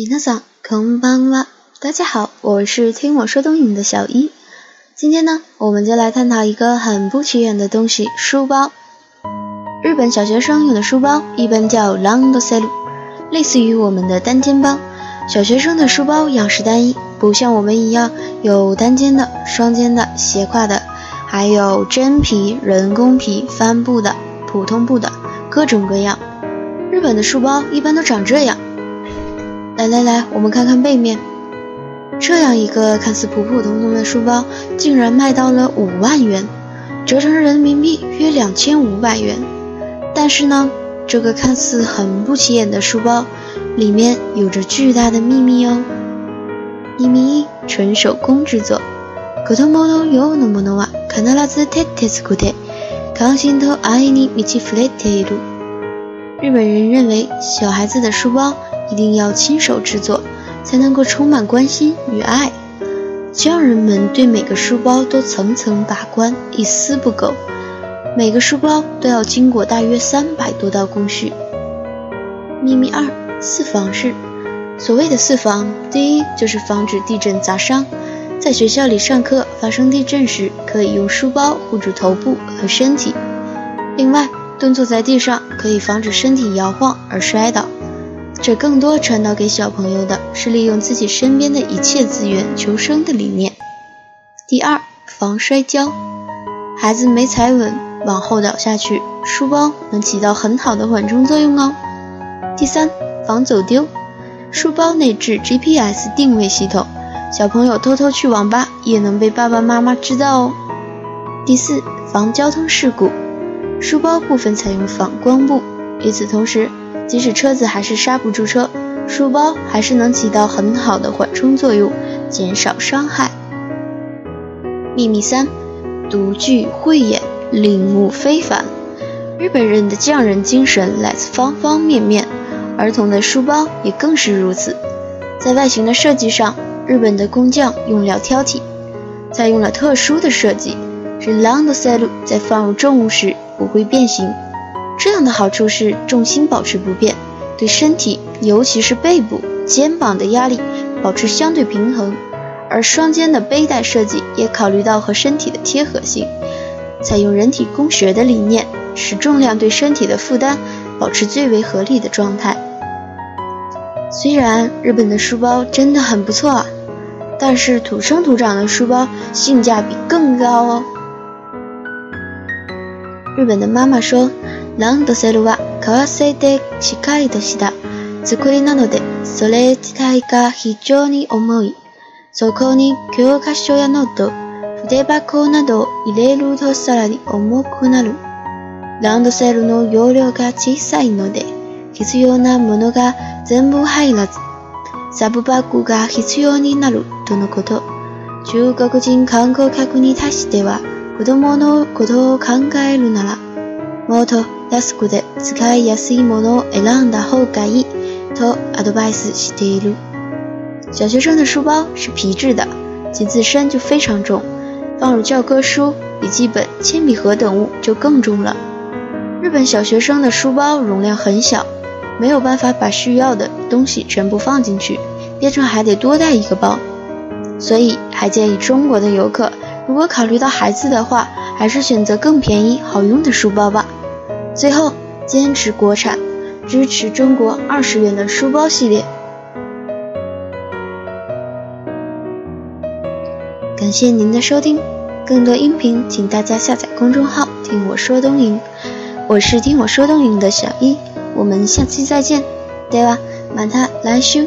米娜桑，空邦哇！大家好，我是听我说东影的小一。今天呢，我们就来探讨一个很不起眼的东西——书包。日本小学生用的书包一般叫 landsalu，类似于我们的单肩包。小学生的书包样式单一，不像我们一样有单肩的、双肩的、斜挎的，还有真皮、人工皮、帆布的、普通布的，各种各样。日本的书包一般都长这样。来来来，我们看看背面，这样一个看似普普通通的书包，竟然卖到了五万元，折成人民币约两千五百元。但是呢，这个看似很不起眼的书包，里面有着巨大的秘密哦。秘密一：纯手工制作。子供のようなものは必ず手で作って、関心と愛に満ち溢れている。日本人认为，小孩子的书包。 一定要亲手制作，才能够充满关心与爱。匠人们对每个书包都层层把关，一丝不苟。每个书包都要经过大约三百多道工序。秘密二：四防式。所谓的四防，第一就是防止地震砸伤。在学校里上课发生地震时，可以用书包护住头部和身体。另外，蹲坐在地上可以防止身体摇晃而摔倒。这更多传导给小朋友的是利用自己身边的一切资源求生的理念。第二，防摔跤，孩子没踩稳往后倒下去，书包能起到很好的缓冲作用哦。第三，防走丢，书包内置 GPS 定位系统，小朋友偷偷去网吧也能被爸爸妈妈知道哦。第四，防交通事故，书包部分采用反光布，与此同时。即使车子还是刹不住车，书包还是能起到很好的缓冲作用，减少伤害。秘密三：独具慧眼，领悟非凡。日本人的匠人精神来自方方面面，儿童的书包也更是如此。在外形的设计上，日本的工匠用料挑剔，采用了特殊的设计，使 landsalu 在放入重物时不会变形。这样的好处是重心保持不变，对身体尤其是背部、肩膀的压力保持相对平衡。而双肩的背带设计也考虑到和身体的贴合性，采用人体工学的理念，使重量对身体的负担保持最为合理的状态。虽然日本的书包真的很不错啊，但是土生土长的书包性价比更高哦。日本的妈妈说。ランドセルは 革製でしっかりとした作りなので、それ自体が非常に重い。そこに教科書やノート、筆箱などを入れるとさらに重くなる。ランドセルの容量が小さいので、必要なものが全部入らず、サブバッグが必要になるとのこと。中国人観光客に対しては、子供のことを考えるなら、もっと 安くで使いやすいものを選んだ方がいいとアドバイスしている。小学生的书包是皮质的，其自身就非常重，放入教科书、笔记本、铅笔盒等物就更重了。日本小学生的书包容量很小，没有办法把需要的东西全部放进去，变成还得多带一个包。所以还建议中国的游客，如果考虑到孩子的话，还是选择更便宜好用的书包吧。 最后，坚持国产，支持中国二十元的书包系列。感谢您的收听，更多音频请大家下载公众号“听我说东瀛”，我是听我说东瀛的小一，我们下期再见，对吧？马他来修。